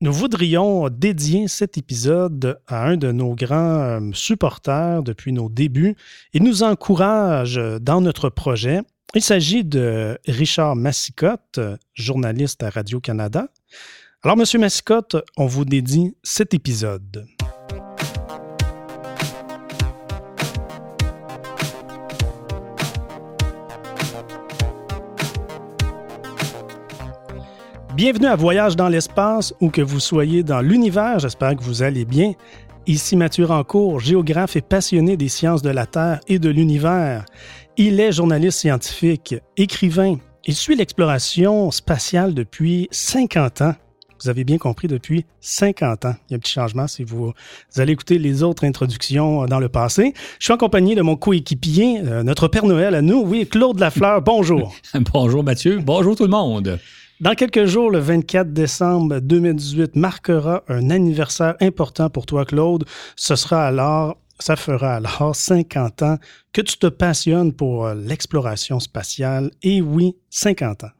Nous voudrions dédier cet épisode à un de nos grands euh, supporters depuis nos débuts. Il nous encourage dans notre projet. Il s'agit de Richard Massicotte, journaliste à Radio-Canada. Alors, Monsieur Massicotte, on vous dédie cet épisode. Bienvenue à Voyage dans l'espace, où que vous soyez dans l'univers, j'espère que vous allez bien. Ici Mathieu Rancourt, géographe et passionné des sciences de la Terre et de l'univers. Il est journaliste scientifique, écrivain. Il suit l'exploration spatiale depuis 50 ans. Vous avez bien compris, depuis 50 ans. Il y a un petit changement si vous, allez écouter les autres introductions dans le passé. Je suis en compagnie de mon coéquipier, euh, notre Père Noël à nous, oui, Claude Lafleur. Bonjour. bonjour Mathieu. Bonjour tout le monde. Dans quelques jours, le 24 décembre 2018 marquera un anniversaire important pour toi, Claude. Ce sera alors, ça fera alors 50 ans que tu te passionnes pour euh, l'exploration spatiale. Et oui, 50 ans.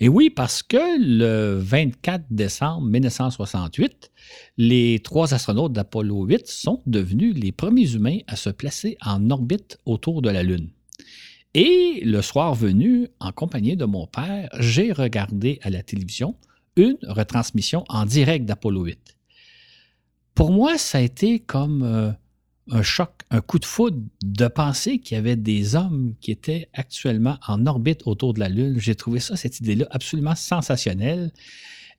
Et oui, parce que le 24 décembre 1968, les trois astronautes d'Apollo 8 sont devenus les premiers humains à se placer en orbite autour de la Lune. Et le soir venu, en compagnie de mon père, j'ai regardé à la télévision une retransmission en direct d'Apollo 8. Pour moi, ça a été comme euh, un choc, un coup de foudre de penser qu'il y avait des hommes qui étaient actuellement en orbite autour de la Lune. J'ai trouvé ça, cette idée-là, absolument sensationnelle.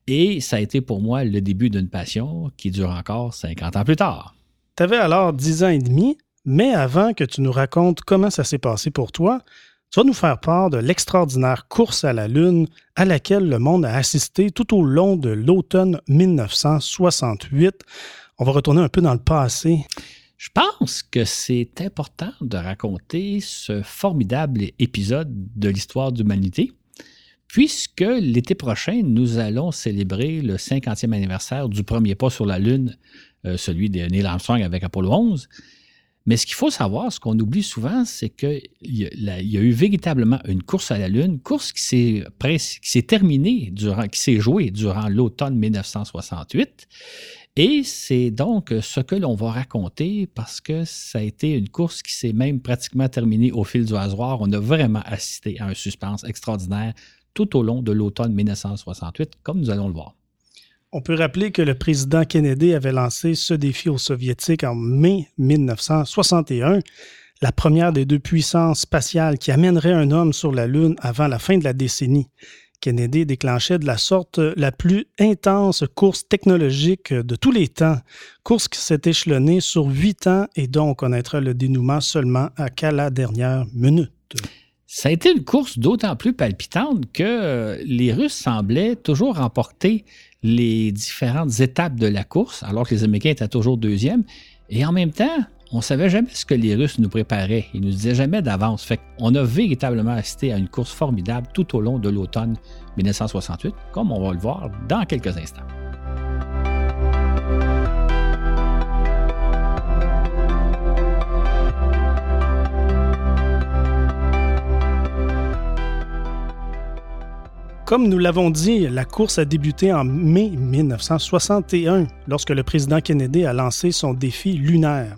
Et ça a été pour moi le début d'une passion qui dure encore 50 ans plus tard. Tu avais alors 10 ans et demi. Mais avant que tu nous racontes comment ça s'est passé pour toi, tu vas nous faire part de l'extraordinaire course à la Lune à laquelle le monde a assisté tout au long de l'automne 1968. On va retourner un peu dans le passé. Je pense que c'est important de raconter ce formidable épisode de l'histoire de l'humanité, puisque l'été prochain, nous allons célébrer le 50e anniversaire du premier pas sur la Lune, euh, celui de Neil Armstrong avec Apollo 11. Mais ce qu'il faut savoir, ce qu'on oublie souvent, c'est qu'il y, a eu véritablement une course à la Lune, une course qui s'est terminée, durant, qui s'est jouée durant l'automne 1968. Et c'est donc ce que l'on va raconter parce que ça a été une course qui s'est même pratiquement terminée au fil du rasoir. On a vraiment assisté à un suspense extraordinaire tout au long de l'automne 1968, comme nous allons le voir. On peut rappeler que le président Kennedy avait lancé ce défi aux Soviétiques en mai 1961, la première des deux puissances spatiales qui amènerait un homme sur la Lune avant la fin de la décennie. Kennedy déclenchait de la sorte la plus intense course technologique de tous les temps, course qui s'est échelonnée sur huit ans et dont on connaîtra le dénouement seulement à la dernière minute. Ça a été une course d'autant plus palpitante que les Russes semblaient toujours remporter les différentes étapes de la course, alors que les Américains étaient toujours deuxièmes. Et en même temps, on ne savait jamais ce que les Russes nous préparaient. Ils nous disaient jamais d'avance. Fait qu'on a véritablement assisté à une course formidable tout au long de l'automne 1968, comme on va le voir dans quelques instants. Comme nous l'avons dit, la course a débuté en mai 1961 lorsque le président Kennedy a lancé son défi lunaire.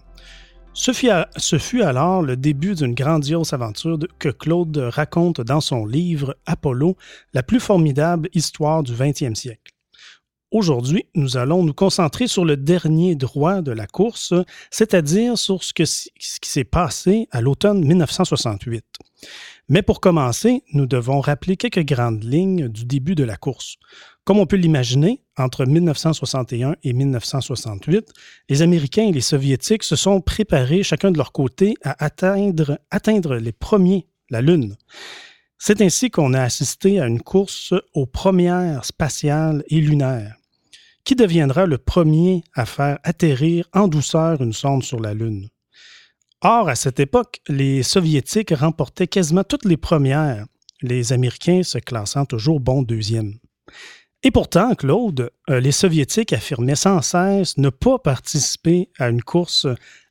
Ce fut, alors le début d'une grandiose aventure que Claude raconte dans son livre Apollo, la plus formidable histoire du 20e siècle. Aujourd'hui, nous allons nous concentrer sur le dernier droit de la course, c'est-à-dire sur ce, qui s'est passé à l'automne 1968. Mais pour commencer, nous devons rappeler quelques grandes lignes du début de la course. Comme on peut l'imaginer, entre 1961 et 1968, les Américains et les Soviétiques se sont préparés chacun de leur côté à atteindre, atteindre les premiers, la Lune. C'est ainsi qu'on a assisté à une course aux premières spatiales et lunaires. Qui deviendra le premier à faire atterrir en douceur une sonde sur la Lune? Or, à cette époque, les Soviétiques remportaient quasiment toutes les premières, les Américains se classant toujours bon deuxième. Et pourtant, Claude, euh, les Soviétiques affirmaient sans cesse ne pas participer à une course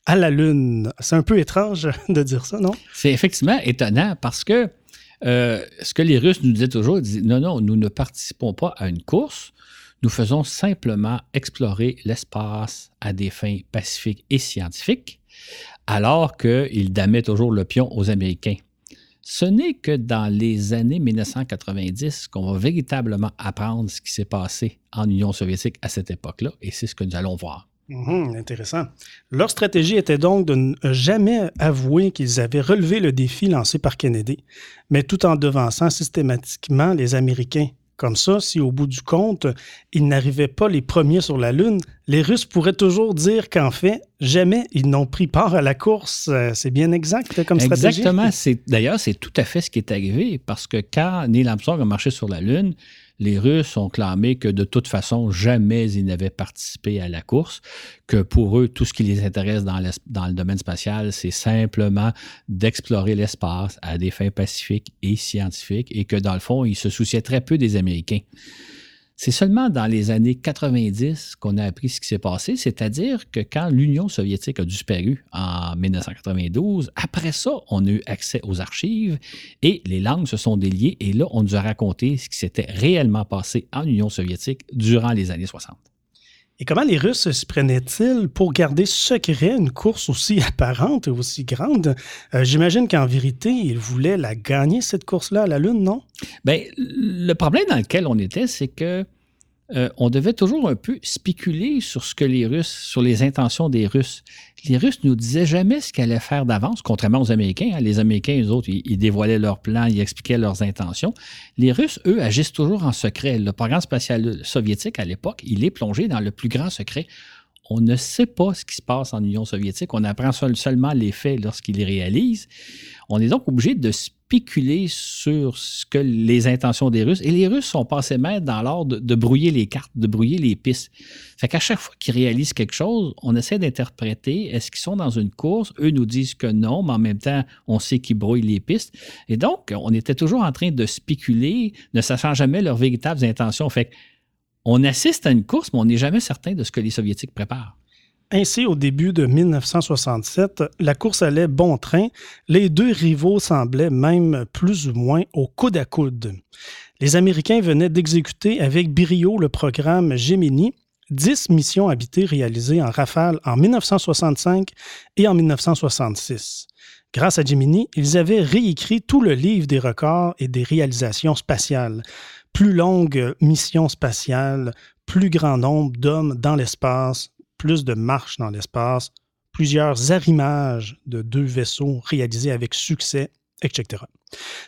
à la Lune. C'est un peu étrange de dire ça, non? C'est effectivement étonnant parce que euh, ce que les Russes nous disaient toujours, ils disaient non, non, nous ne participons pas à une course, Nous faisons simplement explorer l'espace à des fins pacifiques et scientifiques, alors qu'ils damaient toujours le pion aux Américains. Ce n'est que dans les années 1990 qu'on va véritablement apprendre ce qui s'est passé en Union soviétique à cette époque-là, et c'est ce que nous allons voir. Mhm, intéressant. Leur stratégie était donc de ne jamais avouer qu'ils avaient relevé le défi lancé par Kennedy, mais tout en devançant systématiquement les Américains. Comme ça, si au bout du compte, ils n'arrivaient pas les premiers sur la Lune, les Russes pourraient toujours dire qu'en fait, jamais ils n'ont pris part à la course. Euh, c'est bien exact comme stratégie. Exactement. D'ailleurs, c'est tout à fait ce qui est arrivé parce que quand Neil Armstrong a marché sur la Lune, les Russes ont clamé que de toute façon, jamais ils n'avaient participé à la course, que pour eux, tout ce qui les intéresse dans, le domaine spatial, c'est simplement d'explorer l'espace à des fins pacifiques et scientifiques, et que dans le fond, ils se souciaient très peu des Américains. C'est seulement dans les années 90 qu'on a appris ce qui s'est passé, c'est-à-dire que quand l'Union soviétique a disparu en 1992, après ça, on a eu accès aux archives et les langues se sont déliées et là, on nous a raconté ce qui s'était réellement passé en Union soviétique durant les années 60. Et comment les Russes se prenaient-ils pour garder secret une course aussi apparente et aussi grande? Euh, j'imagine qu'en vérité, ils voulaient la gagner, cette course-là, à la Lune, non? Bien, le problème dans lequel on était, c'est que euh, on devait toujours un peu spéculer sur ce que les Russes, sur les intentions des Russes. Les Russes nous disaient jamais ce qu'ils allaient faire d'avance, contrairement aux Américains. Hein. Les Américains, eux autres, ils, dévoilaient leurs plans, ils expliquaient leurs intentions. Les Russes, eux, agissent toujours en secret. Le programme spatial soviétique, à l'époque, il est plongé dans le plus grand secret. On ne sait pas ce qui se passe en Union soviétique. On apprend seulement les faits lorsqu'ils les réalisent. On est donc obligé de spéculer sur ce que les intentions des Russes. Et les Russes sont passés maîtres dans l'ordre de, brouiller les cartes, de brouiller les pistes. Fait qu'à chaque fois qu'ils réalisent quelque chose, on essaie d'interpréter est-ce qu'ils sont dans une course? Eux nous disent que non, mais en même temps, on sait qu'ils brouillent les pistes. Et donc, on était toujours en train de spéculer, ne sachant jamais leurs véritables intentions. Fait on assiste à une course, mais on n'est jamais certain de ce que les Soviétiques préparent. Ainsi, au début de 1967, la course allait bon train. Les deux rivaux semblaient même plus ou moins au coude à coude. Les Américains venaient d'exécuter avec brio le programme Gemini, dix missions habitées réalisées en rafale en 1965 et en 1966. Grâce à Gemini, ils avaient réécrit tout le livre des records et des réalisations spatiales. Plus longue mission spatiale, plus grand nombre d'hommes dans l'espace, plus de marches dans l'espace, plusieurs arrimages de deux vaisseaux réalisés avec succès, etc.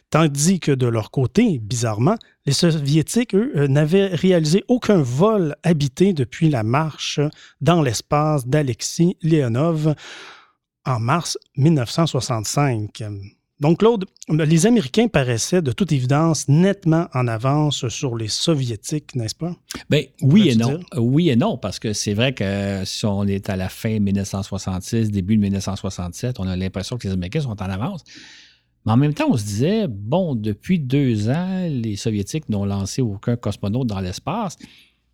Tandis que de leur côté, bizarrement, les Soviétiques, eux, euh, n'avaient réalisé aucun vol habité depuis la marche dans l'espace d'Alexis Leonov en mars 1965. Donc, Claude, les Américains paraissaient de toute évidence nettement en avance sur les Soviétiques, n'est-ce pas? Bien, oui et non. Oui et non, parce que c'est vrai que si on est à la fin 1966, début de 1967, on a l'impression que les Américains sont en avance. Mais en même temps, on se disait, bon, depuis deux ans, les Soviétiques n'ont lancé aucun cosmonaute dans l'espace.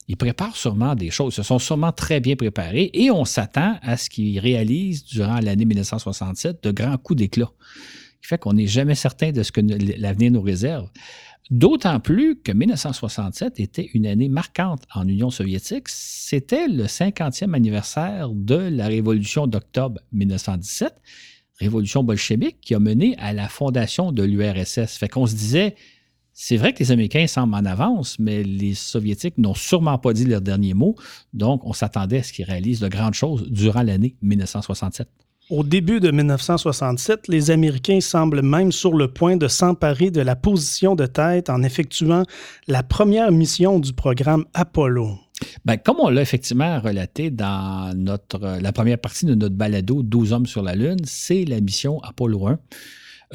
Ils préparent sûrement des choses, ils se sont sûrement très bien préparés et on s'attend à ce qu'ils réalisent durant l'année 1967 de grands coups d'éclat qui fait qu'on n'est jamais certain de ce que l'avenir nous réserve. D'autant plus que 1967 était une année marquante en Union soviétique. C'était le 50e anniversaire de la révolution d'octobre 1917, révolution bolchevique qui a mené à la fondation de l'URSS. Fait qu'on se disait, c'est vrai que les Américains semblent en avance, mais les Soviétiques n'ont sûrement pas dit leur dernier mot. Donc, on s'attendait à ce qu'ils réalisent de grandes choses durant l'année 1967. Au début de 1967, les Américains semblent même sur le point de s'emparer de la position de tête en effectuant la première mission du programme Apollo. Bien, comme on l'a effectivement relaté dans notre, la première partie de notre balado 12 hommes sur la Lune, c'est la mission Apollo 1.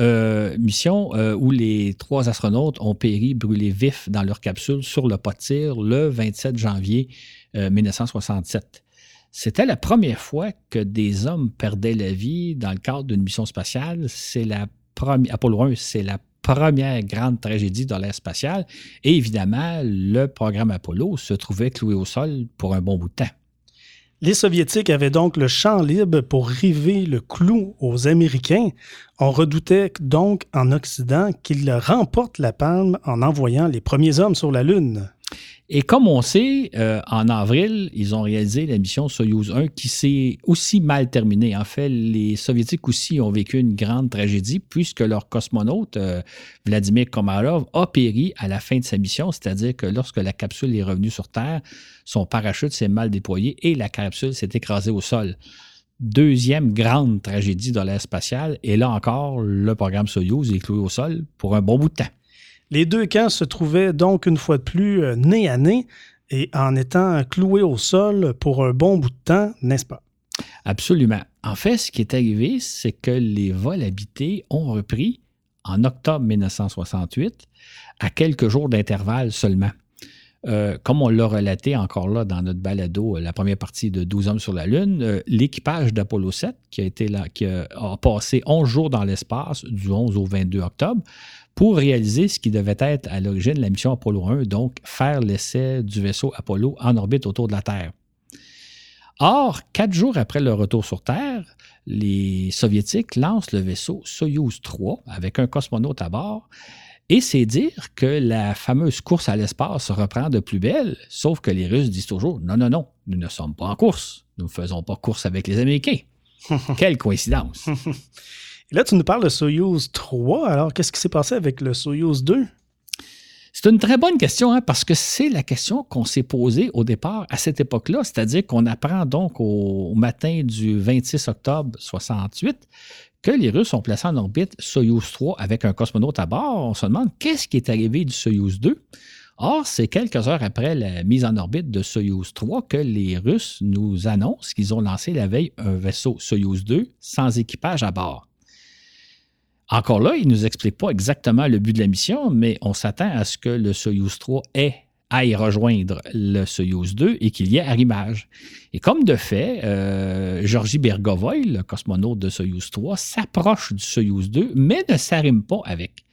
Euh, mission euh, où les trois astronautes ont péri brûlés vifs dans leur capsule sur le pas de tir le 27 janvier 1967. C'était la première fois que des hommes perdaient la vie dans le cadre d'une mission spatiale. C'est la Apollo 1, c'est la première grande tragédie de l'air spatial. Et évidemment, le programme Apollo se trouvait cloué au sol pour un bon bout de temps. Les Soviétiques avaient donc le champ libre pour river le clou aux Américains. On redoutait donc en Occident qu'ils remportent la palme en envoyant les premiers hommes sur la Lune. Et comme on sait, euh, en avril, ils ont réalisé la mission Soyuz 1 qui s'est aussi mal terminée. En fait, les Soviétiques aussi ont vécu une grande tragédie puisque leur cosmonaute, euh, Vladimir Komarov, a péri à la fin de sa mission, c'est-à-dire que lorsque la capsule est revenue sur Terre, son parachute s'est mal déployé et la capsule s'est écrasée au sol. Deuxième grande tragédie de l'air spatial, et là encore, le programme Soyuz est cloué au sol pour un bon bout de temps. Les deux camps se trouvaient donc une fois de plus euh, nez à nez et en étant cloués au sol pour un bon bout de temps, n'est-ce pas? Absolument. En fait, ce qui est arrivé, c'est que les vols habités ont repris en octobre 1968, à quelques jours d'intervalle seulement. Euh, comme on l'a relaté encore là dans notre balado, euh, la première partie de 12 hommes sur la Lune, l'équipage d'Apollo 7, qui a été là, qui a, a passé 11 jours dans l'espace du 11 au 22 octobre, pour réaliser ce qui devait être à l'origine la mission Apollo 1, donc faire l'essai du vaisseau Apollo en orbite autour de la Terre. Or, quatre jours après leur retour sur Terre, les Soviétiques lancent le vaisseau Soyuz 3 avec un cosmonaute à bord. Et c'est dire que la fameuse course à l'espace reprend de plus belle, sauf que les Russes disent toujours non, non, non, nous ne sommes pas en course. Nous ne faisons pas course avec les Américains. Quelle coïncidence! Là, tu nous parles de Soyuz 3. Alors, qu'est-ce qui s'est passé avec le Soyuz 2? C'est une très bonne question, hein, parce que c'est la question qu'on s'est posée au départ à cette époque-là, c'est-à-dire qu'on apprend donc au matin du 26 octobre 68 que les Russes ont placé en orbite Soyuz 3 avec un cosmonaute à bord. On se demande qu'est-ce qui est arrivé du Soyuz 2. Or, c'est quelques heures après la mise en orbite de Soyuz 3 que les Russes nous annoncent qu'ils ont lancé la veille un vaisseau Soyuz 2 sans équipage à bord. Encore là, il ne nous explique pas exactement le but de la mission, mais on s'attend à ce que le Soyuz 3 ait aille rejoindre le Soyuz 2 et qu'il y ait arrimage. Et comme de fait, euh, Georgi Bergovoy, le cosmonaute de Soyuz 3, s'approche du Soyuz 2, mais ne s'arrime pas avec.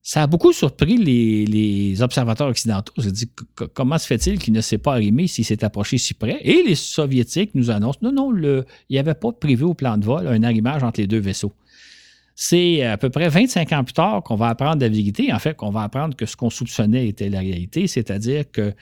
Ça a beaucoup surpris les, observateurs occidentaux. Ils dit comment se fait-il qu'il ne s'est pas arrimé s'il s'est approché si près? Et les Soviétiques nous annoncent non, non, il n'y avait pas prévu au plan de vol un arrimage entre les deux vaisseaux. C'est à peu près 25 ans plus tard qu'on va apprendre la vérité, en fait, qu'on va apprendre que ce qu'on soupçonnait était la réalité, c'est-à-dire que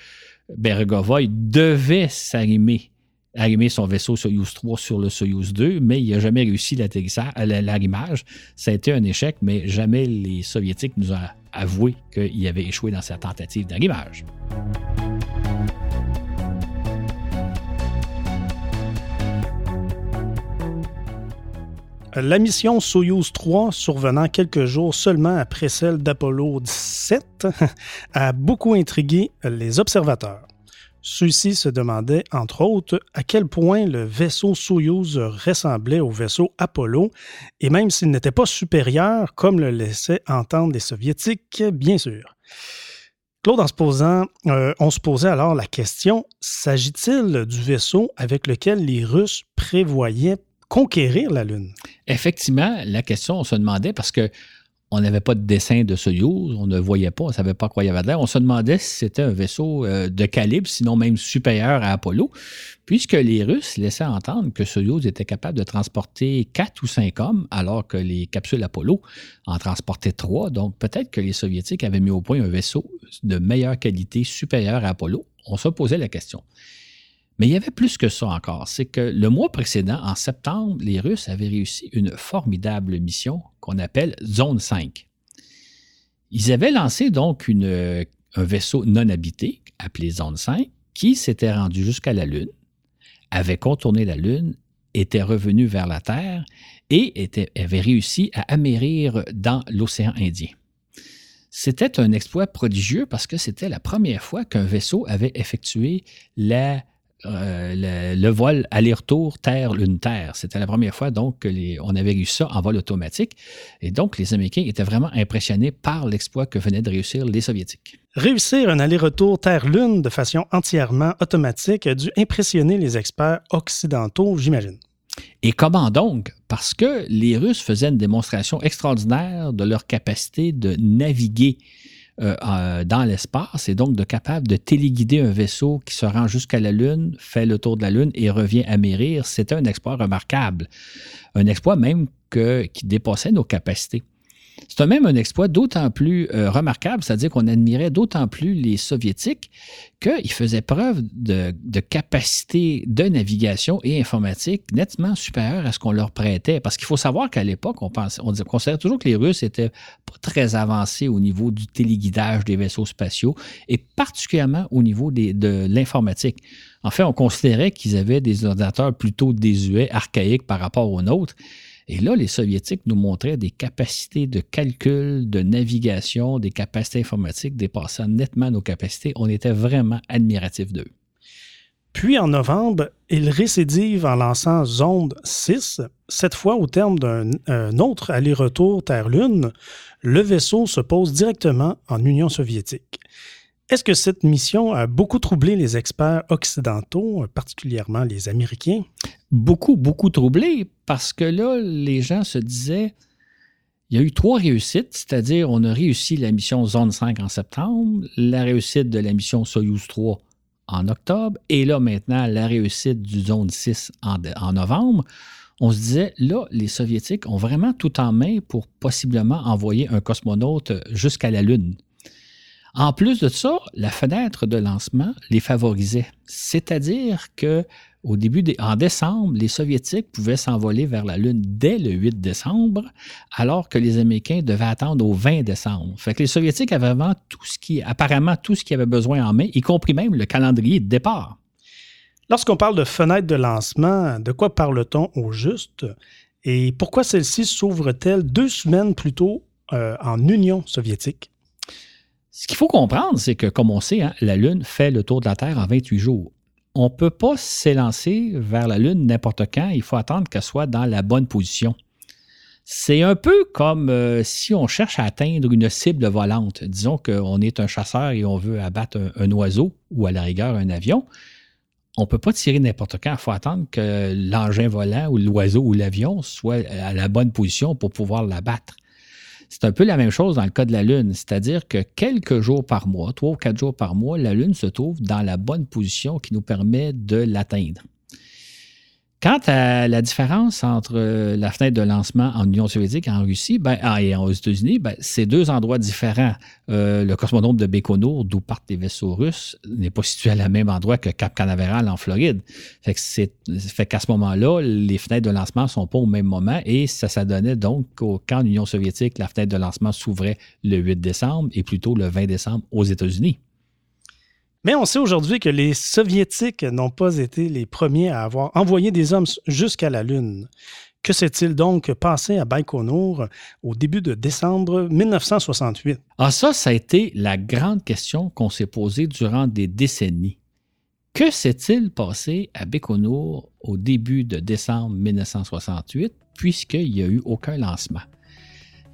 Bergovoy devait s'arrimer arrimer son vaisseau Soyuz 3 sur le Soyuz 2, mais il n'a jamais réussi l'arrimage. Ça a été un échec, mais jamais les Soviétiques nous ont avoué qu'il avait échoué dans sa tentative d'arrimage. La mission Soyuz 3, survenant quelques jours seulement après celle d'Apollo 17, a beaucoup intrigué les observateurs. Ceux-ci se demandaient, entre autres, à quel point le vaisseau Soyuz ressemblait au vaisseau Apollo, et même s'il n'était pas supérieur, comme le laissaient entendre les Soviétiques, bien sûr. Claude, en se posant, euh, on se posait alors la question, s'agit-il du vaisseau avec lequel les Russes prévoyaient conquérir la Lune? Effectivement, la question, on se demandait parce que on n'avait pas de dessin de Soyuz, on ne voyait pas, on ne savait pas quoi il y avait de l'air. On se demandait si c'était un vaisseau euh, de calibre, sinon même supérieur à Apollo, puisque les Russes laissaient entendre que Soyuz était capable de transporter quatre ou cinq hommes, alors que les capsules Apollo en transportaient trois. Donc peut-être que les Soviétiques avaient mis au point un vaisseau de meilleure qualité, supérieur à Apollo. On se posait la question. Mais il y avait plus que ça encore. C'est que le mois précédent, en septembre, les Russes avaient réussi une formidable mission qu'on appelle Zone 5. Ils avaient lancé donc un vaisseau non habité appelé Zone 5 qui s'était rendu jusqu'à la Lune, avait contourné la Lune, était revenu vers la Terre et avait réussi à amérir dans l'océan Indien. C'était un exploit prodigieux parce que c'était la première fois qu'un vaisseau avait effectué la euh, le, vol aller-retour Terre-Lune-Terre. C'était la première fois donc qu'on avait eu ça en vol automatique. Et donc, les Américains étaient vraiment impressionnés par l'exploit que venaient de réussir les Soviétiques. Réussir un aller-retour Terre-Lune de façon entièrement automatique a dû impressionner les experts occidentaux, j'imagine. Et comment donc? Parce que les Russes faisaient une démonstration extraordinaire de leur capacité de naviguer euh, dans l'espace et donc de capable de téléguider un vaisseau qui se rend jusqu'à la Lune, fait le tour de la Lune et revient à Mérir. C'était un exploit remarquable. Un exploit même qui dépassait nos capacités. C'est même un exploit d'autant plus euh, remarquable, c'est-à-dire qu'on admirait d'autant plus les Soviétiques qu'ils faisaient preuve de, capacité de navigation et informatique nettement supérieure à ce qu'on leur prêtait. Parce qu'il faut savoir qu'à l'époque, on, considérait toujours que les Russes étaient pas très avancés au niveau du téléguidage des vaisseaux spatiaux et particulièrement au niveau de l'informatique. En fait, on considérait qu'ils avaient des ordinateurs plutôt désuets, archaïques par rapport aux nôtres. Et là, les Soviétiques nous montraient des capacités de calcul, de navigation, des capacités informatiques dépassant nettement nos capacités. On était vraiment admiratifs d'eux. Puis en novembre, ils récidivent en lançant Zonde 6. Cette fois, au terme d'un autre aller-retour Terre-Lune, le vaisseau se pose directement en Union soviétique. Est-ce que cette mission a beaucoup troublé les experts occidentaux, particulièrement les Américains? Beaucoup, beaucoup troublé parce que là, les gens se disaient, il y a eu trois réussites, c'est-à-dire on a réussi la mission Zone 5 en septembre, la réussite de la mission Soyuz 3 en octobre, et là maintenant la réussite du Zone 6 en, en novembre. On se disait, là, les Soviétiques ont vraiment tout en main pour possiblement envoyer un cosmonaute jusqu'à la Lune. En plus de ça, la fenêtre de lancement les favorisait. C'est-à-dire que au début en décembre, les Soviétiques pouvaient s'envoler vers la Lune dès le 8 décembre, alors que les Américains devaient attendre au 20 décembre. Fait que les Soviétiques avaient vraiment tout ce qui, apparemment tout ce qu'ils avaient besoin en main, y compris même le calendrier de départ. Lorsqu'on parle de fenêtre de lancement, de quoi parle-t-on au juste? Et pourquoi celle-ci s'ouvre-t-elle deux semaines plus tôt euh, en Union soviétique? Ce qu'il faut comprendre, c'est que, comme on sait, hein, la Lune fait le tour de la Terre en 28 jours. On ne peut pas s'élancer vers la Lune n'importe quand. Il faut attendre qu'elle soit dans la bonne position. C'est un peu comme euh, si on cherche à atteindre une cible volante. Disons qu'on est un chasseur et on veut abattre un, oiseau ou à la rigueur un avion. On ne peut pas tirer n'importe quand. Il faut attendre que l'engin volant ou l'oiseau ou l'avion soit à la bonne position pour pouvoir l'abattre. C'est un peu la même chose dans le cas de la Lune, c'est-à-dire que quelques jours par mois, trois ou quatre jours par mois, la Lune se trouve dans la bonne position qui nous permet de l'atteindre. Quant à la différence entre euh, la fenêtre de lancement en Union soviétique et en Russie ben, ah, et aux États-Unis, ben, c'est deux endroits différents. Euh, le cosmodrome de Baïkonour, d'où partent les vaisseaux russes, n'est pas situé à la même endroit que Cap Canaveral en Floride. Fait, fait qu'à ce moment-là, les fenêtres de lancement ne sont pas au même moment et ça, ça donnait donc qu'en Union soviétique, la fenêtre de lancement s'ouvrait le 8 décembre et plutôt le 20 décembre aux États-Unis. Mais on sait aujourd'hui que les Soviétiques n'ont pas été les premiers à avoir envoyé des hommes jusqu'à la Lune. Que s'est-il donc passé à Baïkonour au début de décembre 1968? Ah, ça, ça a été la grande question qu'on s'est posée durant des décennies. Que s'est-il passé à Baïkonour au début de décembre 1968 puisqu'il n'y a eu aucun lancement?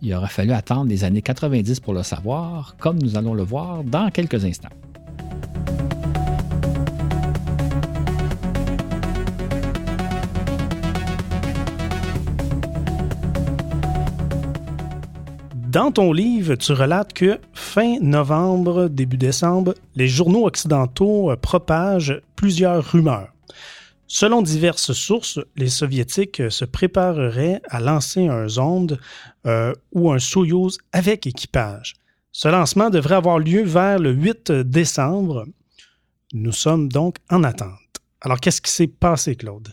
Il aura fallu attendre les années 90 pour le savoir, comme nous allons le voir dans quelques instants. Dans ton livre, tu relates que fin novembre, début décembre, les journaux occidentaux euh, propagent plusieurs rumeurs. Selon diverses sources, les Soviétiques se prépareraient à lancer un zonde euh, ou un Soyouz avec équipage. Ce lancement devrait avoir lieu vers le 8 décembre. Nous sommes donc en attente. Alors, qu'est-ce qui s'est passé, Claude?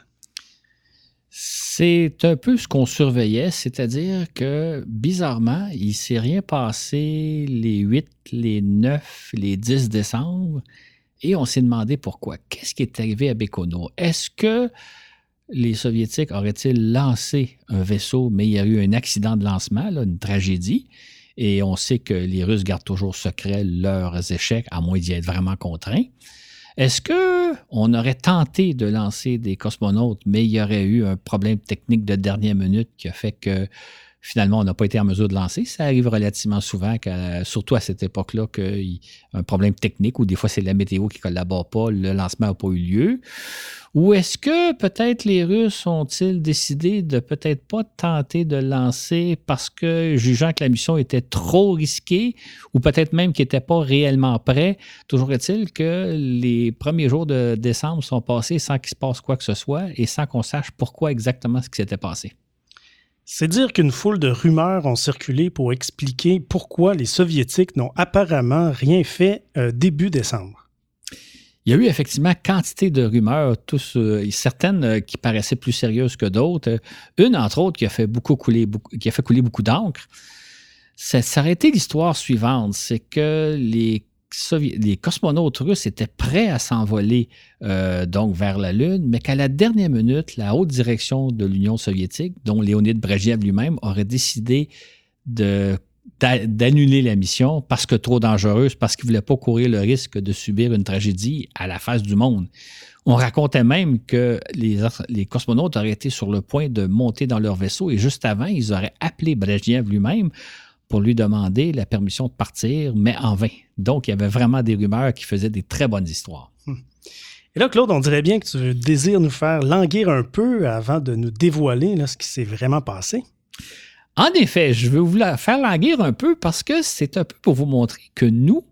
C'est un peu ce qu'on surveillait, c'est-à-dire que bizarrement, il ne s'est rien passé les 8, les 9, les 10 décembre et on s'est demandé pourquoi. Qu'est-ce qui est arrivé à Bécono? Est-ce que les Soviétiques auraient-ils lancé un vaisseau, mais il y a eu un accident de lancement, une tragédie? Et on sait que les Russes gardent toujours secret leurs échecs, à moins d'y être vraiment contraints. Est-ce qu'on aurait tenté de lancer des cosmonautes, mais il y aurait eu un problème technique de dernière minute qui a fait que finalement, on n'a pas été en mesure de lancer. Ça arrive relativement souvent, surtout à cette époque-là, qu'il y a un problème technique ou des fois c'est la météo qui ne collabore pas, le lancement n'a pas eu lieu. Ou est-ce que peut-être les Russes ont-ils décidé de peut-être pas tenter de lancer parce que jugeant que la mission était trop risquée ou peut-être même qu'ils n'étaient pas réellement prêts? Toujours est-il que les premiers jours de décembre sont passés sans qu'il se passe quoi que ce soit et sans qu'on sache pourquoi exactement ce qui s'était passé? C'est dire qu'une foule de rumeurs ont circulé pour expliquer pourquoi les Soviétiques n'ont apparemment rien fait euh, début décembre. Il y a eu effectivement quantité de rumeurs, tous, euh, certaines euh, qui paraissaient plus sérieuses que d'autres. Une, entre autres, qui a fait, beaucoup couler, qui a fait couler beaucoup d'encre. Ça, ça l'histoire suivante, c'est que les les cosmonautes russes étaient prêts à s'envoler euh, donc vers la Lune, mais qu'à la dernière minute, la haute direction de l'Union soviétique, dont Léonid Brezhnev lui-même, aurait décidé d'annuler la mission parce que trop dangereuse, parce qu'il ne voulait pas courir le risque de subir une tragédie à la face du monde. On racontait même que les, les cosmonautes auraient été sur le point de monter dans leur vaisseau et juste avant, ils auraient appelé Brezhnev lui-même pour lui demander la permission de partir, mais en vain. Donc, il y avait vraiment des rumeurs qui faisaient des très bonnes histoires. Hmm. Et là, Claude, on dirait bien que tu désires nous faire languir un peu avant de nous dévoiler ce qui s'est vraiment passé. En effet, je veux vous la faire languir un peu parce que c'est un peu pour vous montrer que nous,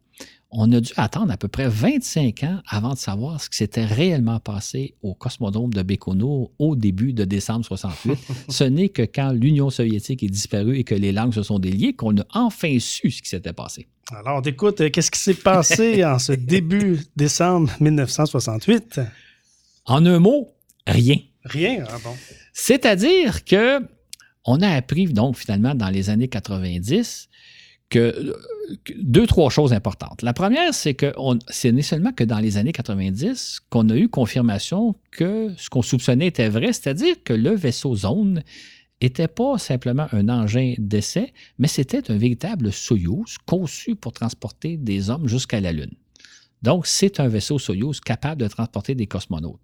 on a dû attendre à peu près 25 ans avant de savoir ce qui s'était réellement passé au cosmodrome de Baïkonour au début de décembre 68. ce n'est que quand l'Union soviétique est disparue et que les langues se sont déliées qu'on a enfin su ce qui s'était passé. Alors, on écoute, euh, qu'est-ce qui s'est passé en ce début décembre 1968? En un mot, rien. Rien, ah bon. C'est-à-dire que on a appris donc finalement dans les années 90 que deux, trois choses importantes. La première, c'est que ce n'est seulement que dans les années 90 qu'on a eu confirmation que ce qu'on soupçonnait était vrai, c'est-à-dire que le vaisseau Zone n'était pas simplement un engin d'essai, mais c'était un véritable Soyouz conçu pour transporter des hommes jusqu'à la Lune. Donc, c'est un vaisseau Soyouz capable de transporter des cosmonautes.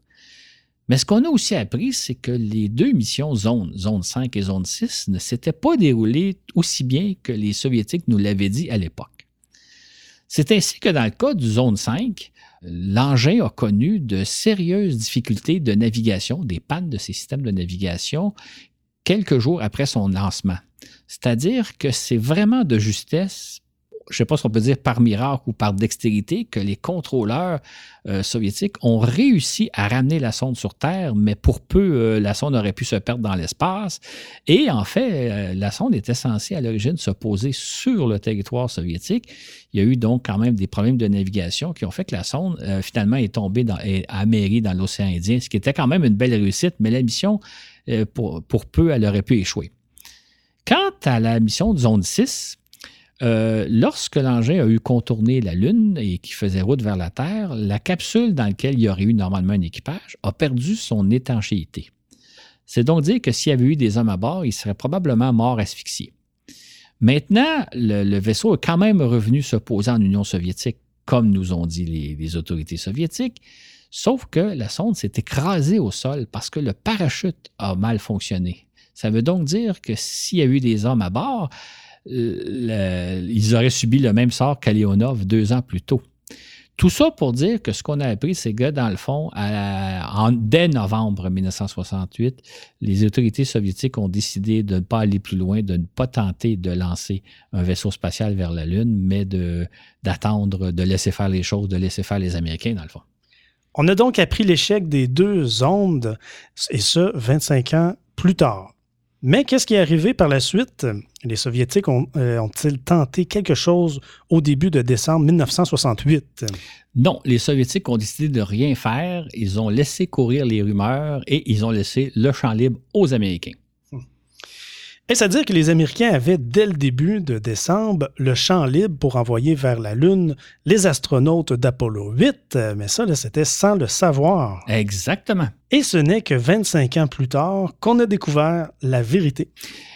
Mais ce qu'on a aussi appris, c'est que les deux missions zone, zone 5 et zone 6, ne s'étaient pas déroulées aussi bien que les Soviétiques nous l'avaient dit à l'époque. C'est ainsi que dans le cas du zone 5, l'engin a connu de sérieuses difficultés de navigation, des pannes de ses systèmes de navigation, quelques jours après son lancement. C'est-à-dire que c'est vraiment de justesse je ne sais pas si on peut dire par miracle ou par dextérité, que les contrôleurs euh, soviétiques ont réussi à ramener la sonde sur Terre, mais pour peu, euh, la sonde aurait pu se perdre dans l'espace. Et en fait, euh, la sonde était censée à l'origine se poser sur le territoire soviétique. Il y a eu donc quand même des problèmes de navigation qui ont fait que la sonde finalement est tombée dans, est dans l'océan Indien, ce qui était quand même une belle réussite, mais la mission, pour, pour peu, elle aurait pu échouer. Quant à la mission de zone 6, euh, lorsque l'engin a eu contourné la Lune et qui faisait route vers la Terre, la capsule dans laquelle il y aurait eu normalement un équipage a perdu son étanchéité. C'est donc dire que s'il y avait eu des hommes à bord, ils seraient probablement morts asphyxiés. Maintenant, le, vaisseau est quand même revenu se poser en Union soviétique, comme nous ont dit les, les autorités soviétiques, sauf que la sonde s'est écrasée au sol parce que le parachute a mal fonctionné. Ça veut donc dire que s'il y a eu des hommes à bord, ils auraient subi le même sort qu'Aleonov deux ans plus tôt. Tout ça pour dire que ce qu'on a appris, c'est que, dans le fond, dès novembre 1968, les autorités soviétiques ont décidé de ne pas aller plus loin, de ne pas tenter de lancer un vaisseau spatial vers la Lune, mais d'attendre, de, laisser faire les choses, de laisser faire les Américains, dans le fond. On a donc appris l'échec des deux ondes, et ce, 25 ans plus tard. Mais qu'est-ce qui est arrivé par la suite? Les Soviétiques euh, ont-ils tenté quelque chose au début de décembre 1968? Non, les Soviétiques ont décidé de rien faire. Ils ont laissé courir les rumeurs et ils ont laissé le champ libre aux Américains. Est-ce à dire que les Américains avaient, dès le début de décembre, le champ libre pour envoyer vers la Lune les astronautes d'Apollo 8, mais ça, c'était sans le savoir. Exactement. Et ce n'est que 25 ans plus tard qu'on a découvert la vérité.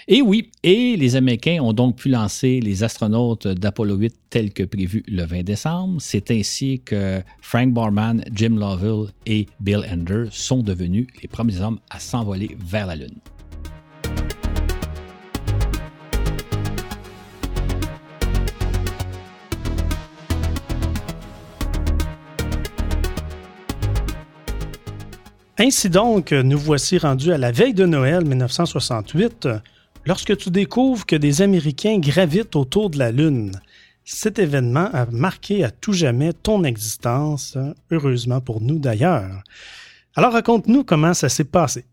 Et oui, et les Américains ont donc pu lancer les astronautes d'Apollo 8 tels que prévu le 20 décembre. C'est ainsi que Frank Borman, Jim Lovell et Bill Ender sont devenus les premiers hommes à s'envoler vers la Lune. Ainsi donc, nous voici rendus à la veille de Noël 1968, lorsque tu découvres que des Américains gravitent autour de la Lune. Cet événement a marqué à tout jamais ton existence, heureusement pour nous d'ailleurs. Alors raconte-nous comment ça s'est passé.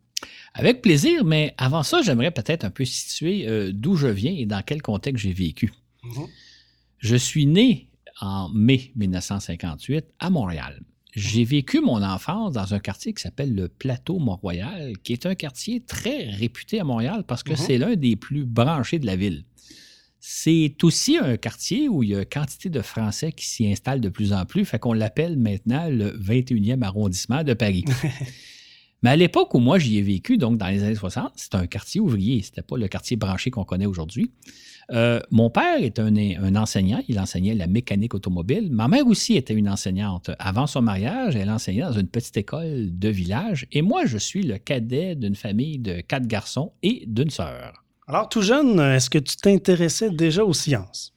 Avec plaisir, mais avant ça, j'aimerais peut-être un peu situer euh, d'où je viens et dans quel contexte j'ai vécu. Mhm. Je suis né en mai 1958 à Montréal. J'ai vécu mon enfance dans un quartier qui s'appelle le Plateau Mont-Royal, qui est un quartier très réputé à Montréal parce que mhm. c'est l'un des plus branchés de la ville. C'est aussi un quartier où il y a quantité de Français qui s'y installent de plus en plus, fait qu'on l'appelle maintenant le 21e arrondissement de Paris. Mais à l'époque où moi j'y ai vécu, donc dans les années 60, c'était un quartier ouvrier, c'était pas le quartier branché qu'on connaît aujourd'hui. Euh, mon père est un, un, enseignant, il enseignait la mécanique automobile. Ma mère aussi était une enseignante. Avant son mariage, elle enseignait dans une petite école de village. Et moi, je suis le cadet d'une famille de quatre garçons et d'une sœur. Alors, tout jeune, est-ce que tu t'intéressais déjà aux sciences?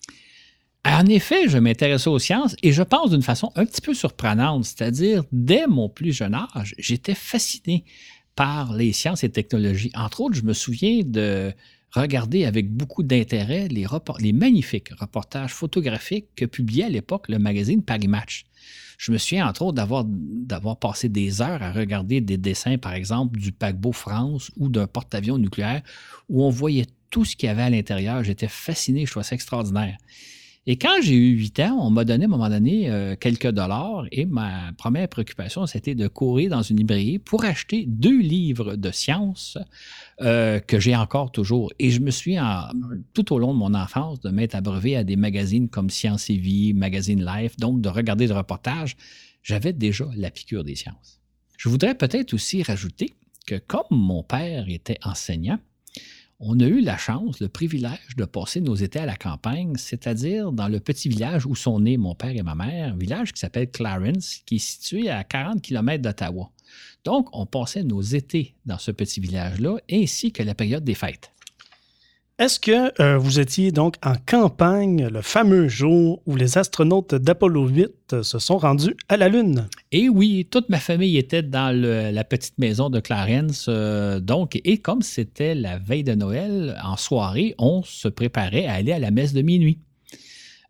En effet, je m'intéressais aux sciences et je pense d'une façon un petit peu surprenante, c'est-à-dire dès mon plus jeune âge, j'étais fasciné par les sciences et technologies. Entre autres, je me souviens de regarder avec beaucoup d'intérêt les, magnifiques reportages photographiques que publiait à l'époque le magazine Paris Match. Je me souviens entre autres d'avoir, d'avoir passé des heures à regarder des dessins, par exemple, du paquebot France ou d'un porte-avions nucléaire où on voyait tout ce qu'il y avait à l'intérieur. J'étais fasciné, je trouvais ça extraordinaire. Et quand j'ai eu 8 ans, on m'a donné à un moment donné euh, quelques dollars et ma première préoccupation, c'était de courir dans une librairie pour acheter deux livres de sciences euh, que j'ai encore toujours. Et je me suis, tout au long de mon enfance, de m'être abreuvé à des magazines comme Science et Vie, Magazine Life, donc de regarder des reportages. J'avais déjà la piqûre des sciences. Je voudrais peut-être aussi rajouter que comme mon père était enseignant, on a eu la chance, le privilège de passer nos étés à la campagne, c'est-à-dire dans le petit village où sont nés mon père et ma mère, un village qui s'appelle Clarence, qui est situé à 40 km d'Ottawa. Donc, on passait nos étés dans ce petit village-là, ainsi que la période des fêtes. Est-ce que euh, vous étiez donc en campagne le fameux jour où les astronautes d'Apollo 8 se sont rendus à la Lune? Et oui, toute ma famille était dans la petite maison de Clarence. Euh, donc, et comme c'était la veille de Noël, en soirée, on se préparait à aller à la messe de minuit.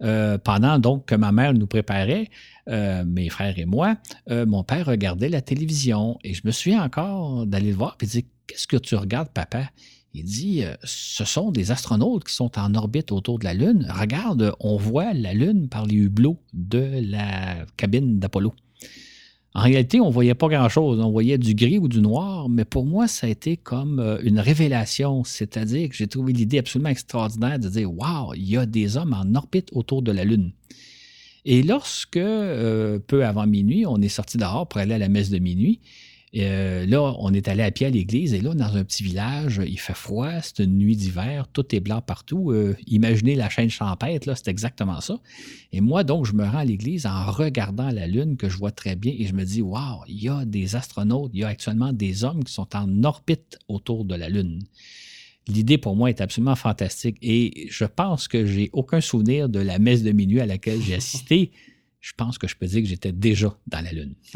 Euh, pendant donc que ma mère nous préparait, mes frères et moi, mon père regardait la télévision et je me souviens encore d'aller le voir et dire Qu'est-ce que tu regardes, papa il dit, euh, ce sont des astronautes qui sont en orbite autour de la Lune. Regarde, on voit la Lune par les hublots de la cabine d'Apollo. En réalité, on ne voyait pas grand-chose. On voyait du gris ou du noir, mais pour moi, ça a été comme euh, une révélation. C'est-à-dire que j'ai trouvé l'idée absolument extraordinaire de dire Waouh, il y a des hommes en orbite autour de la Lune. Et lorsque, euh, peu avant minuit, on est sorti dehors pour aller à la messe de minuit, euh, là, on est allé à pied à l'église et là, dans un petit village, il fait froid, c'est une nuit d'hiver, tout est blanc partout. Euh, imaginez la chaîne champêtre, là, c'est exactement ça. Et moi, donc, je me rends à l'église en regardant la lune que je vois très bien et je me dis, waouh, il y a des astronautes, il y a actuellement des hommes qui sont en orbite autour de la lune. L'idée pour moi est absolument fantastique et je pense que j'ai aucun souvenir de la messe de minuit à laquelle j'ai assisté. Je pense que je peux dire que j'étais déjà dans la lune.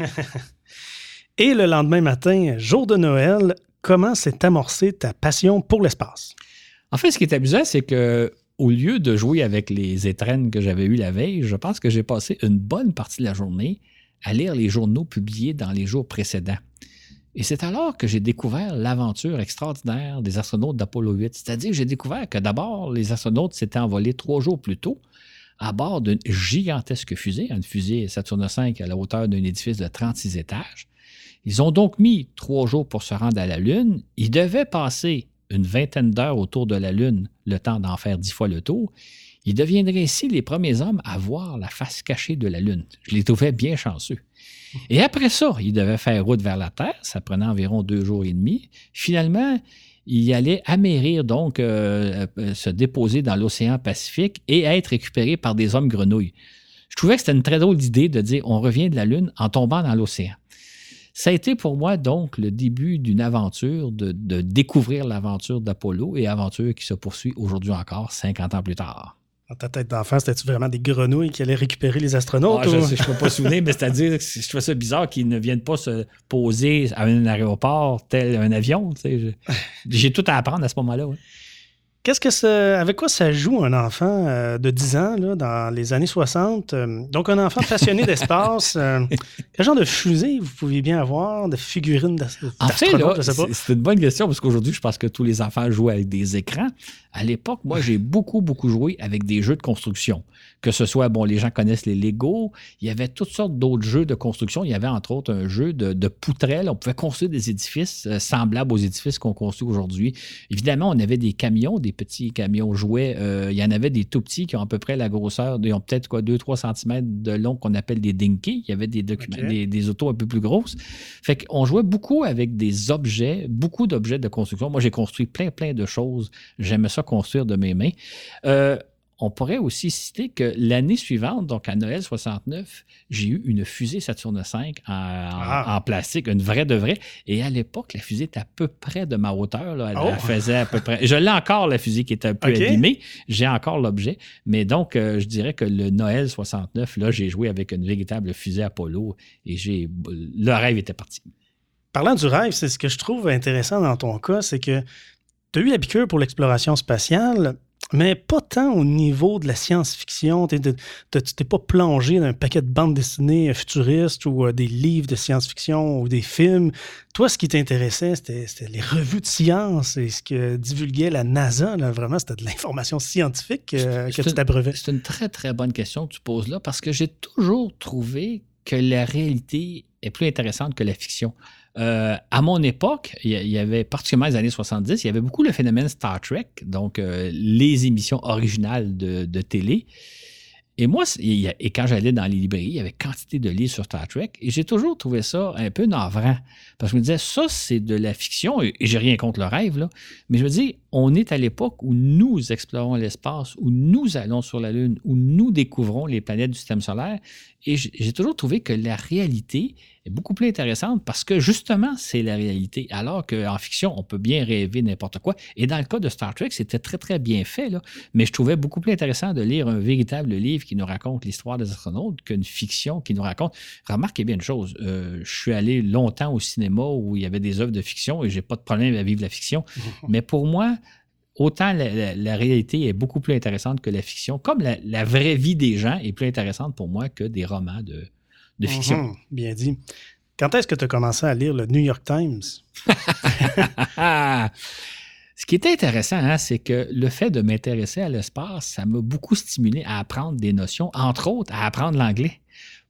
Et le lendemain matin, jour de Noël, comment s'est amorcée ta passion pour l'espace? En fait, ce qui est amusant, c'est que au lieu de jouer avec les étrennes que j'avais eues la veille, je pense que j'ai passé une bonne partie de la journée à lire les journaux publiés dans les jours précédents. Et c'est alors que j'ai découvert l'aventure extraordinaire des astronautes d'Apollo 8. C'est-à-dire que j'ai découvert que d'abord, les astronautes s'étaient envolés trois jours plus tôt à bord d'une gigantesque fusée, une fusée Saturne V à la hauteur d'un édifice de 36 étages. Ils ont donc mis trois jours pour se rendre à la Lune. Ils devaient passer une vingtaine d'heures autour de la Lune, le temps d'en faire dix fois le tour. Ils deviendraient ainsi les premiers hommes à voir la face cachée de la Lune. Je les trouvais bien chanceux. Et après ça, ils devaient faire route vers la Terre. Ça prenait environ deux jours et demi. Finalement, ils allaient amérir, donc euh, euh, se déposer dans l'océan Pacifique et être récupérés par des hommes grenouilles. Je trouvais que c'était une très drôle d'idée de dire on revient de la Lune en tombant dans l'océan. Ça a été pour moi donc le début d'une aventure, de, découvrir l'aventure d'Apollo et aventure qui se poursuit aujourd'hui encore, 50 ans plus tard. Dans ta tête d'enfant, c'était-tu vraiment des grenouilles qui allaient récupérer les astronautes? Ah, je ne peux pas souvenir, mais c'est-à-dire que je trouve ça bizarre qu'ils ne viennent pas se poser à un aéroport tel un avion. J'ai tout à apprendre à ce moment-là. Qu'est-ce que ça, avec quoi ça joue un enfant euh, de 10 ans là, dans les années 60? Euh, donc, un enfant passionné d'espace. Euh, quel genre de fusée vous pouviez bien avoir, de figurines d'astronautes? En fait, c'est une bonne question parce qu'aujourd'hui, je pense que tous les enfants jouent avec des écrans. À l'époque, moi, j'ai beaucoup, beaucoup joué avec des jeux de construction. Que ce soit, bon, les gens connaissent les Lego, il y avait toutes sortes d'autres jeux de construction. Il y avait entre autres un jeu de, de poutrelles. On pouvait construire des édifices semblables aux édifices qu'on construit aujourd'hui. Évidemment, on avait des camions, des petits camions jouets. Euh, il y en avait des tout petits qui ont à peu près la grosseur, ils ont peut-être quoi, 2-3 cm de long qu'on appelle des dinky. Il y avait des, des, des, autos un peu plus grosses. Fait qu'on jouait beaucoup avec des objets, beaucoup d'objets de construction. Moi, j'ai construit plein, plein de choses. J'aimais ça construire de mes mains. Euh, on pourrait aussi citer que l'année suivante, donc à Noël 69, j'ai eu une fusée Saturne V ah. en, plastique, une vraie de vraie. Et à l'époque, la fusée était à peu près de ma hauteur. Elle, oh. faisait à peu près. Je l'ai encore, la fusée qui est un peu abîmée. J'ai encore l'objet. Mais donc, euh, je dirais que le Noël 69, là, j'ai joué avec une véritable fusée Apollo et j'ai le rêve était parti. Parlant du rêve, c'est ce que je trouve intéressant dans ton cas, c'est que tu as eu la piqûre pour l'exploration spatiale, mais pas tant au niveau de la science-fiction. Tu t'es pas plongé dans un paquet de bandes dessinées futuristes ou euh, des livres de science-fiction ou des films. Toi, ce qui t'intéressait, c'était les revues de science et ce que divulguait la NASA. Vraiment, c'était de l'information scientifique euh, que tu t'abreuvais. C'est une très, très bonne question que tu poses là parce que j'ai toujours trouvé que la réalité est plus intéressante que la fiction. Euh, à mon époque, il y, avait, particulièrement les années 70, il y avait beaucoup le phénomène Star Trek, donc euh, les émissions originales de, télé. Et moi, et quand j'allais dans les librairies, il y avait quantité de livres sur Star Trek, et j'ai toujours trouvé ça un peu navrant. Parce que je me disais, ça, c'est de la fiction, et j'ai rien contre le rêve, là, mais je me dis, on est à l'époque où nous explorons l'espace, où nous allons sur la Lune, où nous découvrons les planètes du système solaire, et j'ai toujours trouvé que la réalité est beaucoup plus intéressante parce que justement, c'est la réalité. Alors qu'en fiction, on peut bien rêver n'importe quoi. Et dans le cas de Star Trek, c'était très, très bien fait. Là. Mais je trouvais beaucoup plus intéressant de lire un véritable livre qui nous raconte l'histoire des astronautes qu'une fiction qui nous raconte. Remarquez bien une chose. Euh, je suis allé longtemps au cinéma où il y avait des œuvres de fiction et j'ai pas de problème à vivre la fiction. Mais pour moi, autant la, réalité est beaucoup plus intéressante que la fiction, comme la, vraie vie des gens est plus intéressante pour moi que des romans de, fiction. Mhm, bien dit. Quand est-ce que tu as commencé à lire le New York Times? Ce qui est intéressant, hein, c'est que le fait de m'intéresser à l'espace, ça m'a beaucoup stimulé à apprendre des notions, entre autres à apprendre l'anglais.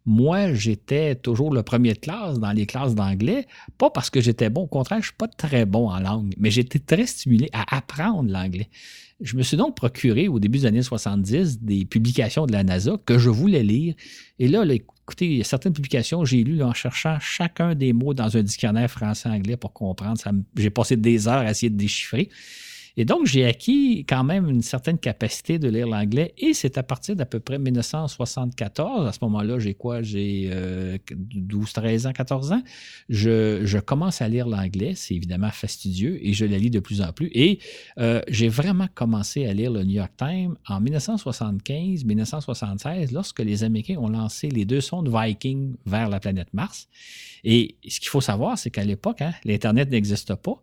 Moi, j'étais toujours le premier de classe dans les classes d'anglais, pas parce que j'étais bon, au contraire, je ne suis pas très bon en langue, mais j'étais très stimulé à apprendre l'anglais. Je me suis donc procuré au début des années 70 des publications de la NASA que je voulais lire. Et là, écoutez, il y a certaines publications, j'ai lu en cherchant chacun des mots dans un dictionnaire français-anglais pour comprendre. J'ai passé des heures à essayer de déchiffrer. Et donc, j'ai acquis quand même une certaine capacité de lire l'anglais et c'est à partir d'à peu près 1974. À ce moment-là, j'ai quoi? J'ai 12, euh, 13 ans, 14 ans. Je, commence à lire l'anglais. C'est évidemment fastidieux et je la lis de plus en plus. Et euh, j'ai vraiment commencé à lire le New York Times en 1975-1976 lorsque les Américains ont lancé les deux sondes Viking vers la planète Mars. Et ce qu'il faut savoir, c'est qu'à l'époque, hein, l'Internet n'existe pas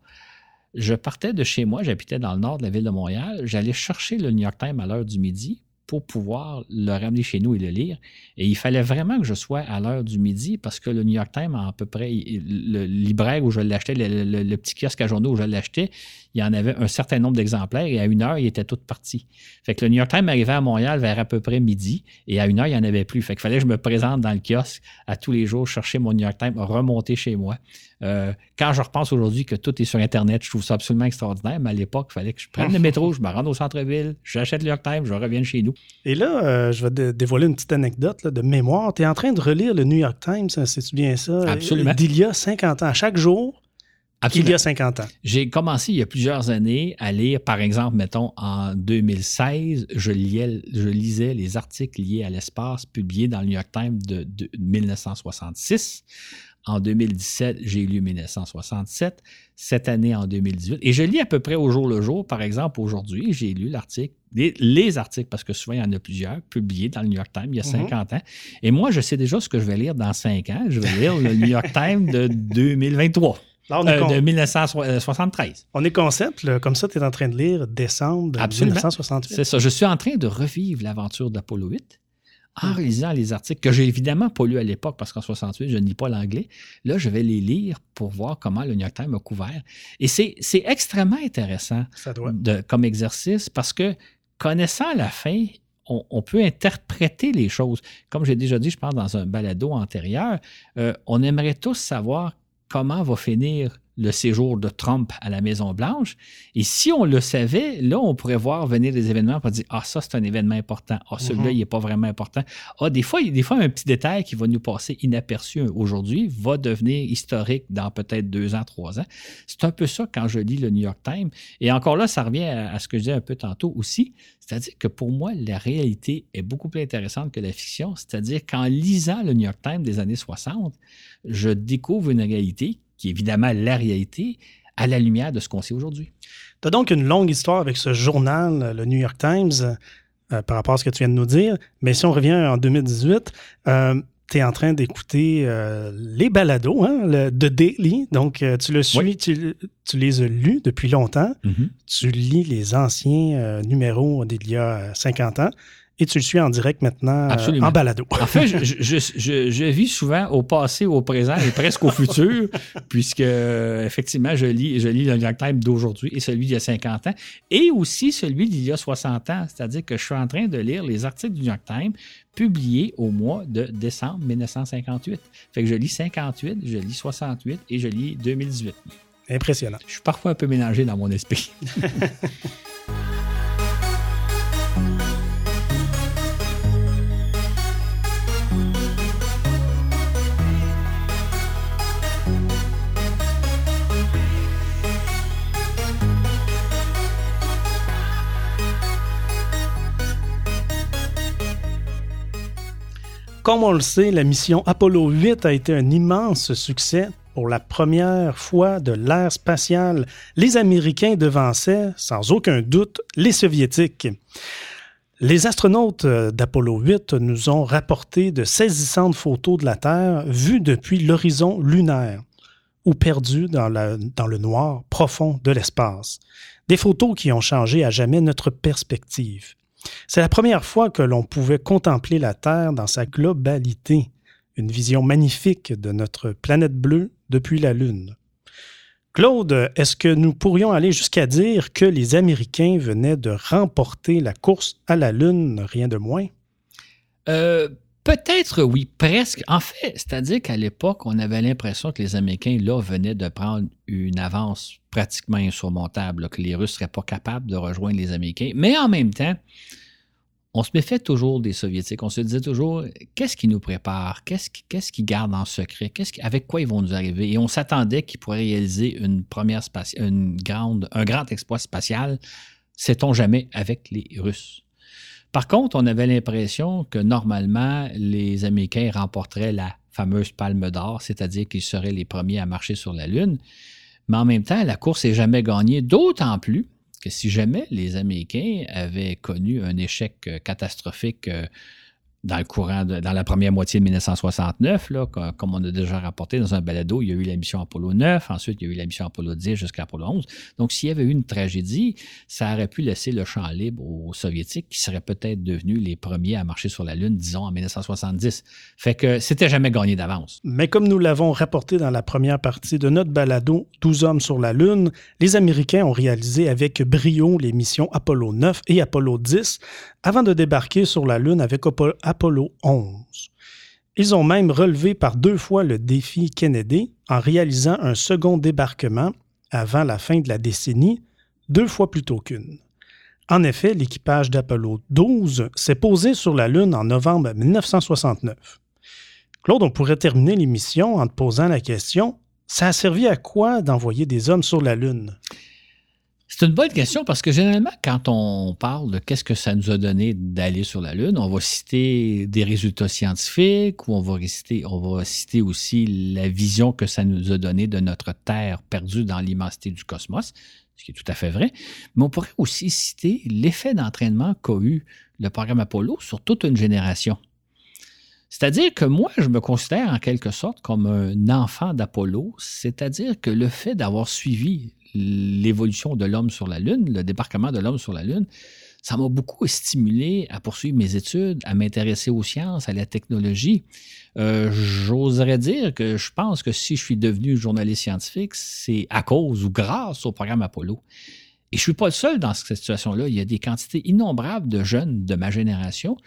je partais de chez moi, j'habitais dans le nord de la ville de Montréal, j'allais chercher le New York Times à l'heure du midi pour pouvoir le ramener chez nous et le lire. Et il fallait vraiment que je sois à l'heure du midi parce que le New York Times, à peu près, le libraire où je l'achetais, le, petit kiosque à journaux où je l'achetais, il y en avait un certain nombre d'exemplaires et à une heure, il était tout parti. Fait que le New York Times arrivait à Montréal vers à peu près midi et à une heure, il n'y en avait plus. Fait qu'il fallait que je me présente dans le kiosque à tous les jours, chercher mon New York Times, remonter chez moi. Euh, quand je repense aujourd'hui que tout est sur Internet, je trouve ça absolument extraordinaire, mais à l'époque, il fallait que je prenne le métro, je me rende au centre-ville, j'achète le New York Times, je reviens chez nous. Et là, euh, je vais dévoiler une petite anecdote de mémoire. Tu es en train de relire le New York Times, hein, c'est-tu bien ça? Absolument. D'il y a 50 ans. Chaque jour, il y a 50 ans. J'ai commencé il y a plusieurs années à lire, par exemple, mettons, en 2016, je, je lisais les articles liés à l'espace publiés dans le New York Times de, de 1966. En 2017, j'ai lu 1967. Cette année, en 2018. Et je lis à peu près au jour le jour. Par exemple, aujourd'hui, j'ai lu l'article, les, articles, parce que souvent, il y en a plusieurs, publiés dans le New York Times il y a 50 mhm. ans. Et moi, je sais déjà ce que je vais lire dans 5 ans. Je vais lire le New York Times de 2023. Là, on est Euh, con- de 1973. On est concept, là, comme ça, tu es en train de lire décembre Absolument. 1968. C'est ça. Je suis en train de revivre l'aventure d'Apollo 8 en lisant les articles que j'ai évidemment pas lus à l'époque parce qu'en 68, je ne lis pas l'anglais. Là, je vais les lire pour voir comment le New York Times a couvert. Et c'est c'est extrêmement intéressant Ça doit. de- comme exercice parce que connaissant la fin, on, on peut interpréter les choses. Comme j'ai déjà dit, je pense dans un balado antérieur, euh, on aimerait tous savoir comment va finir le séjour de Trump à la Maison-Blanche. Et si on le savait, là, on pourrait voir venir des événements pour dire Ah, ça, c'est un événement important. Ah, celui-là, Mhm. il n'est pas vraiment important. Ah, des fois, des fois, un petit détail qui va nous passer inaperçu aujourd'hui va devenir historique dans peut-être deux ans, trois ans. C'est un peu ça quand je lis le New York Times. Et encore là, ça revient à, à ce que je disais un peu tantôt aussi. C'est-à-dire que pour moi, la réalité est beaucoup plus intéressante que la fiction. C'est-à-dire qu'en lisant le New York Times des années 60, je découvre une réalité qui est évidemment la réalité à la lumière de ce qu'on sait aujourd'hui. Tu as donc une longue histoire avec ce journal, le New York Times, euh, par rapport à ce que tu viens de nous dire. Mais si on revient en 2018, tu es en train d'écouter euh, les balados hein, le, de Daily. Donc, euh, tu le suis, Oui. tu, tu les as lus depuis longtemps. Tu lis les anciens numéros d'il y a 50 ans et tu le suis en direct maintenant euh, en balado. En fait, je, je, je- je vis souvent au passé, au présent et presque au futur, puisque euh, effectivement, je lis, je lis le New York Times d'aujourd'hui et celui d'il y a 50 ans, et aussi celui d'il y a 60 ans. C'est-à-dire que je suis en train de lire les articles du New York Times publiés au mois de décembre 1958. Fait que je lis 58, je lis 68 et je lis 2018. Impressionnant. Je suis parfois un peu mélangé dans mon esprit. Comme on le sait, la mission Apollo 8 a été un immense succès. Pour la première fois de l'ère spatiale, les Américains devançaient, sans aucun doute, les Soviétiques. Les astronautes euh, d'Apollo 8 nous ont rapporté de saisissantes photos de la Terre vues depuis l'horizon lunaire ou perdues dans, dans le noir profond de l'espace. Des photos qui ont changé à jamais notre perspective. C'est la première fois que l'on pouvait contempler la Terre dans sa globalité, une vision magnifique de notre planète bleue depuis la Lune. Claude, est-ce que nous pourrions aller jusqu'à dire que les Américains venaient de remporter la course à la Lune, rien de moins? Euh, Peut-être oui, presque. En fait, c'est-à-dire qu'à l'époque, on avait l'impression que les Américains, là, venaient de prendre une avance pratiquement insurmontable, que les Russes ne seraient pas capables de rejoindre les Américains. Mais en même temps, on se méfiait toujours des Soviétiques. On se disait toujours, qu'est-ce qui nous prépare? Qu'est-ce qui- qu'est-ce qu'ils gardent en secret? Avec quoi ils vont nous arriver? Et on s'attendait qu'ils pourraient réaliser une première une grande, un grand exploit spatial, sait-on jamais, avec les Russes. Par contre, on avait l'impression que normalement, les Américains remporteraient la fameuse palme d'or, c'est-à-dire qu'ils seraient les premiers à marcher sur la Lune. Mais en même temps, la course n'est jamais gagnée, d'autant plus que si jamais les Américains avaient connu un échec euh, catastrophique euh, dans le courant de- dans la première moitié de 1969, là, co- comme on a déjà rapporté dans un balado, il y a eu la mission Apollo 9, ensuite il y a eu la mission Apollo 10 jusqu'à Apollo 11. Donc, s'il y avait eu une tragédie, ça aurait pu laisser le champ libre aux Soviétiques qui seraient peut-être devenus les premiers à marcher sur la Lune, disons, en 1970. Fait que c'était jamais gagné d'avance. Mais comme nous l'avons rapporté dans la première partie de notre balado 12 hommes sur la Lune, les Américains ont réalisé avec brio les missions Apollo 9 et Apollo 10 avant de débarquer sur la Lune avec Apo- Apollo 11. Ils ont même relevé par deux fois le défi Kennedy en réalisant un second débarquement avant la fin de la décennie, deux fois plus tôt qu'une. En effet, l'équipage d'Apollo 12 s'est posé sur la Lune en novembre 1969. Claude, on pourrait terminer l'émission en te posant la question ça a servi à quoi d'envoyer des hommes sur la Lune? C'est une bonne question parce que généralement, quand on parle de qu'est-ce que ça nous a donné d'aller sur la Lune, on va citer des résultats scientifiques ou on va citer, on va citer aussi la vision que ça nous a donné de notre Terre perdue dans l'immensité du cosmos, ce qui est tout à fait vrai. Mais on pourrait aussi citer l'effet d'entraînement qu'a eu le programme Apollo sur toute une génération. C'est-à-dire que moi, je me considère en quelque sorte comme un enfant d'Apollo, c'est-à-dire que le fait d'avoir suivi l'évolution de l'homme sur la Lune, le débarquement de l'homme sur la Lune, ça m'a beaucoup stimulé à poursuivre mes études, à m'intéresser aux sciences, à la technologie. Euh, j'oserais dire que je pense que si je suis devenu journaliste scientifique, c'est à cause ou grâce au programme Apollo. Et je ne suis pas le seul dans cette situation-là. Il y a des quantités innombrables de jeunes de ma génération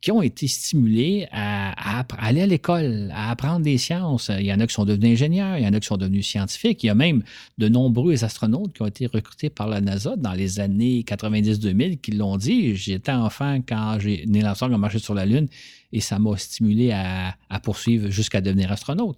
qui ont été stimulés à, aller à l'école, à apprendre des sciences. Il y en a qui sont devenus ingénieurs, il y en a qui sont devenus scientifiques. Il y a même de nombreux astronautes qui ont été recrutés par la NASA dans les années 90-2000 qui l'ont dit. J'étais enfant quand j'ai Neil Armstrong a marché sur la Lune et ça m'a stimulé à, poursuivre jusqu'à devenir astronaute.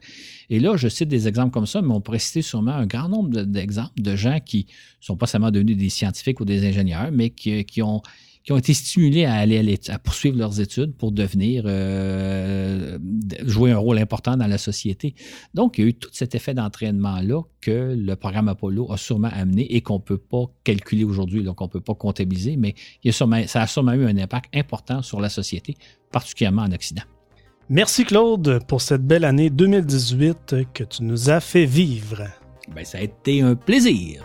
Et là, je cite des exemples comme ça, mais on pourrait citer sûrement un grand nombre d'exemples de gens qui ne sont pas seulement devenus des scientifiques ou des ingénieurs, mais qui ont qui ont été stimulés à aller à, poursuivre leurs études pour devenir euh, jouer un rôle important dans la société. Donc, il y a eu tout cet effet d'entraînement-là que le programme Apollo a sûrement amené et qu'on ne peut pas calculer aujourd'hui, donc on ne peut pas comptabiliser, mais il ça a sûrement eu un impact important sur la société, particulièrement en Occident. Merci Claude pour cette belle année 2018 que tu nous as fait vivre. Ben, ça a été un plaisir.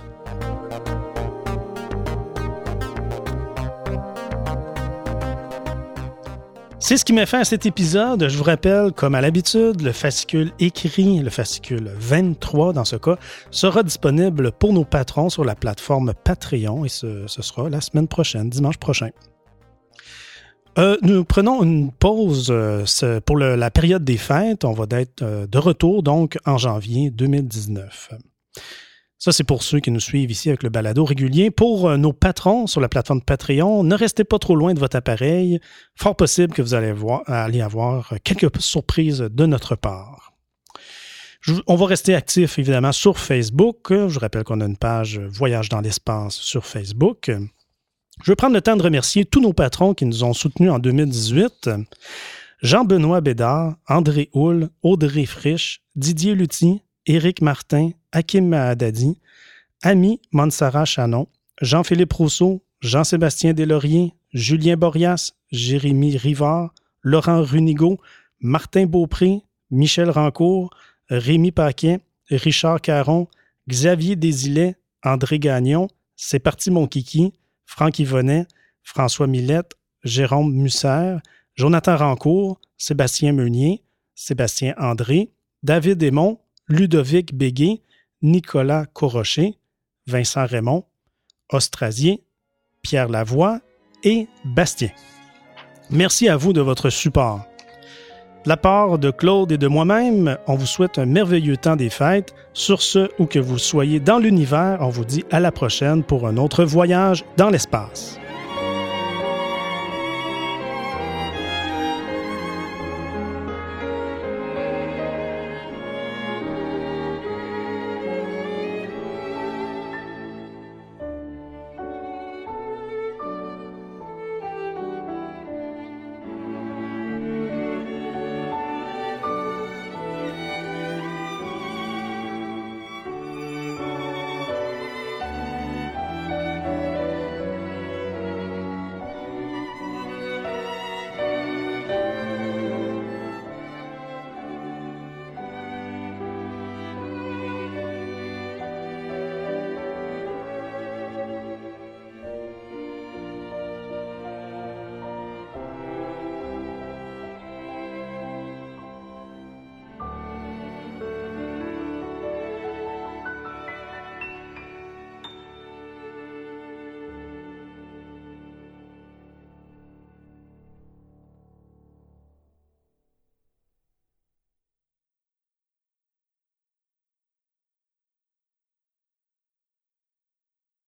C'est ce qui m'a fait à cet épisode. Je vous rappelle, comme à l'habitude, le fascicule écrit, le fascicule 23 dans ce cas, sera disponible pour nos patrons sur la plateforme Patreon et ce, sera la semaine prochaine, dimanche prochain. Euh, nous prenons une pause euh, pour la période des fêtes. On va être euh, de retour donc en janvier 2019. Ça, c'est pour ceux qui nous suivent ici avec le balado régulier. Pour euh, nos patrons sur la plateforme Patreon, ne restez pas trop loin de votre appareil. Fort possible que vous allez, voir, allez avoir quelques surprises de notre part. on va rester actif évidemment sur Facebook. Je rappelle qu'on a une page Voyage dans l'espace sur Facebook. Je veux prendre le temps de remercier tous nos patrons qui nous ont soutenus en 2018. Jean-Benoît Bédard, André Houle, Audrey Frisch, Didier Lutti, Éric Martin, Hakim Mahadadi, Ami Mansara Chanon, Jean-Philippe Rousseau, Jean-Sébastien Deslauriers, Julien Borias, Jérémy Rivard, Laurent Runigo, Martin Beaupré, Michel Rancourt, Rémi Paquet, Richard Caron, Xavier Desilets, André Gagnon, C'est parti mon kiki, Franck Yvonnet, François Millette, Jérôme Musser, Jonathan Rancourt, Sébastien Meunier, Sébastien André, David Aymon, Ludovic Béguet, Nicolas Corrochet, Vincent Raymond, Ostrasier, Pierre Lavoie et Bastien. Merci à vous de votre support. De la part de Claude et de moi-même, on vous souhaite un merveilleux temps des fêtes. Sur ce, où que vous soyez dans l'univers, on vous dit à la prochaine pour un autre voyage dans l'espace.